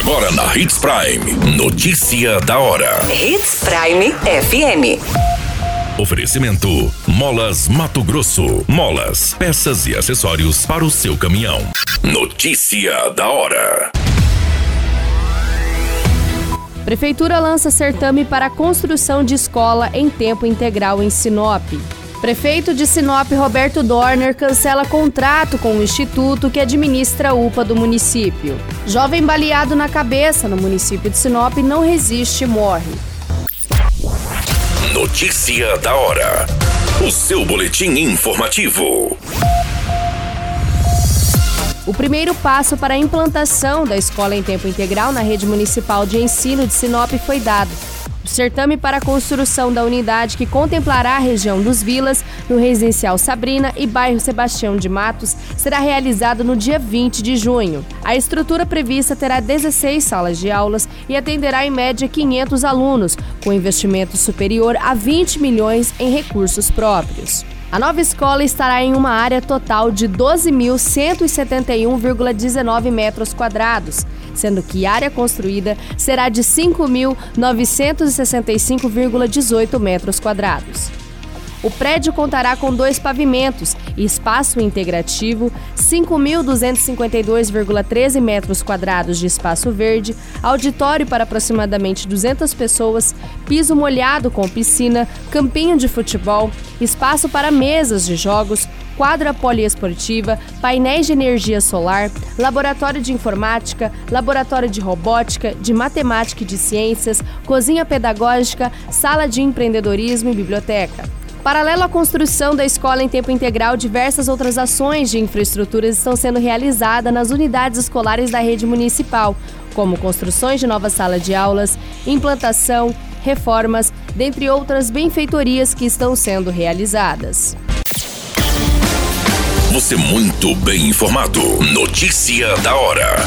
Agora na Hits Prime. Notícia da hora. Hits Prime FM. Oferecimento: Molas Mato Grosso. Molas, peças e acessórios para o seu caminhão. Notícia da hora. Prefeitura lança certame para a construção de escola em tempo integral em Sinop. Prefeito de Sinop, Roberto Dorner, cancela contrato com o instituto que administra a UPA do município. Jovem baleado na cabeça no município de Sinop não resiste e morre. Notícia da hora. O seu boletim informativo. O primeiro passo para a implantação da escola em tempo integral na rede municipal de ensino de Sinop foi dado. O certame para a construção da unidade que contemplará a região dos Vilas, no residencial Sabrina e bairro Sebastião de Matos, será realizado no dia 20 de junho. A estrutura prevista terá 16 salas de aulas e atenderá em média 500 alunos, com investimento superior a 20 milhões em recursos próprios. A nova escola estará em uma área total de 12.171,19 metros quadrados, sendo que área construída será de 5.965,18 metros quadrados. O prédio contará com dois pavimentos e espaço integrativo, 5.252,13 metros quadrados de espaço verde, auditório para aproximadamente 200 pessoas, piso molhado com piscina, campinho de futebol, espaço para mesas de jogos, quadra poliesportiva, painéis de energia solar, laboratório de informática, laboratório de robótica, de matemática e de ciências, cozinha pedagógica, sala de empreendedorismo e biblioteca. Paralelo à construção da escola em tempo integral, diversas outras ações de infraestruturas estão sendo realizadas nas unidades escolares da rede municipal, como construções de novas salas de aulas, implantação, reformas, dentre outras benfeitorias que estão sendo realizadas. Você muito bem informado. Notícia da hora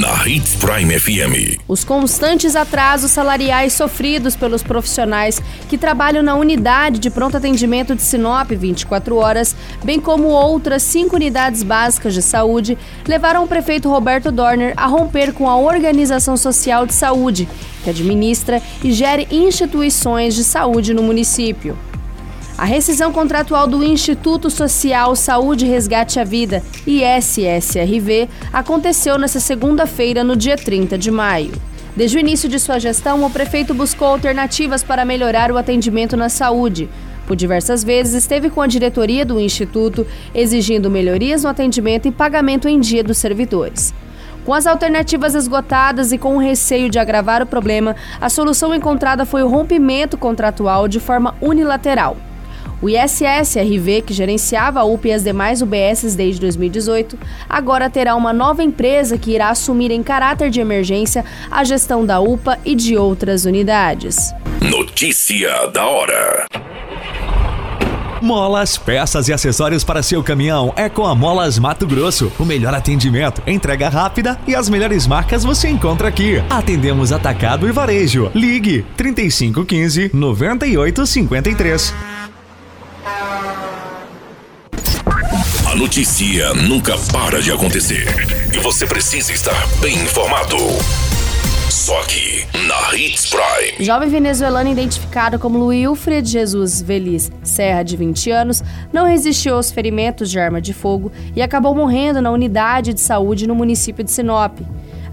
na Hits Prime FM. Os constantes atrasos salariais sofridos pelos profissionais que trabalham na unidade de pronto atendimento de Sinop 24 horas, bem como outras cinco unidades básicas de saúde, levaram o prefeito Roberto Dorner a romper com a Organização Social de Saúde, que administra e gere instituições de saúde no município. A rescisão contratual do Instituto Social Saúde Resgate à Vida, ISSRV, aconteceu nesta segunda-feira, no dia 30 de maio. Desde o início de sua gestão, o prefeito buscou alternativas para melhorar o atendimento na saúde. Por diversas vezes esteve com a diretoria do Instituto exigindo melhorias no atendimento e pagamento em dia dos servidores. Com as alternativas esgotadas e com o receio de agravar o problema, a solução encontrada foi o rompimento contratual de forma unilateral. O ISS-RV, que gerenciava a UPA e as demais UBSs desde 2018, agora terá uma nova empresa que irá assumir em caráter de emergência a gestão da UPA e de outras unidades. Notícia da hora. Molas, peças e acessórios para seu caminhão é com a Molas Mato Grosso. O melhor atendimento, entrega rápida e as melhores marcas você encontra aqui. Atendemos atacado e varejo. Ligue 3515 9853. Notícia nunca para de acontecer e você precisa estar bem informado. Só aqui, na Hits Prime. Jovem venezuelano identificado como Wilfred Jesus Veliz Serra, de 20 anos, não resistiu aos ferimentos de arma de fogo e acabou morrendo na unidade de saúde no município de Sinop.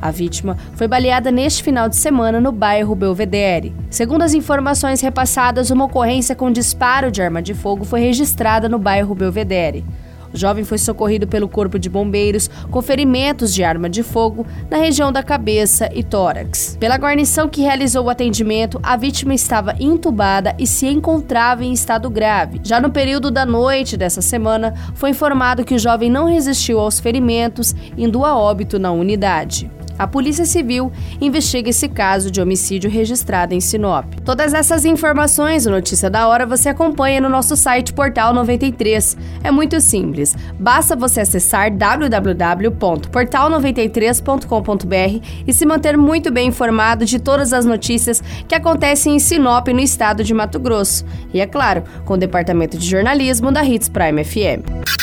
A vítima foi baleada neste final de semana no bairro Belvedere. Segundo as informações repassadas, uma ocorrência com disparo de arma de fogo foi registrada no bairro Belvedere. O jovem foi socorrido pelo Corpo de Bombeiros com ferimentos de arma de fogo na região da cabeça e tórax. Pela guarnição que realizou o atendimento, a vítima estava intubada e se encontrava em estado grave. Já no período da noite dessa semana, foi informado que o jovem não resistiu aos ferimentos, indo a óbito na unidade. A Polícia Civil investiga esse caso de homicídio registrado em Sinop. Todas essas informações, o Notícia da Hora, você acompanha no nosso site Portal 93. É muito simples. Basta você acessar www.portal93.com.br e se manter muito bem informado de todas as notícias que acontecem em Sinop, no estado de Mato Grosso. E é claro, com o departamento de jornalismo da Hits Prime FM.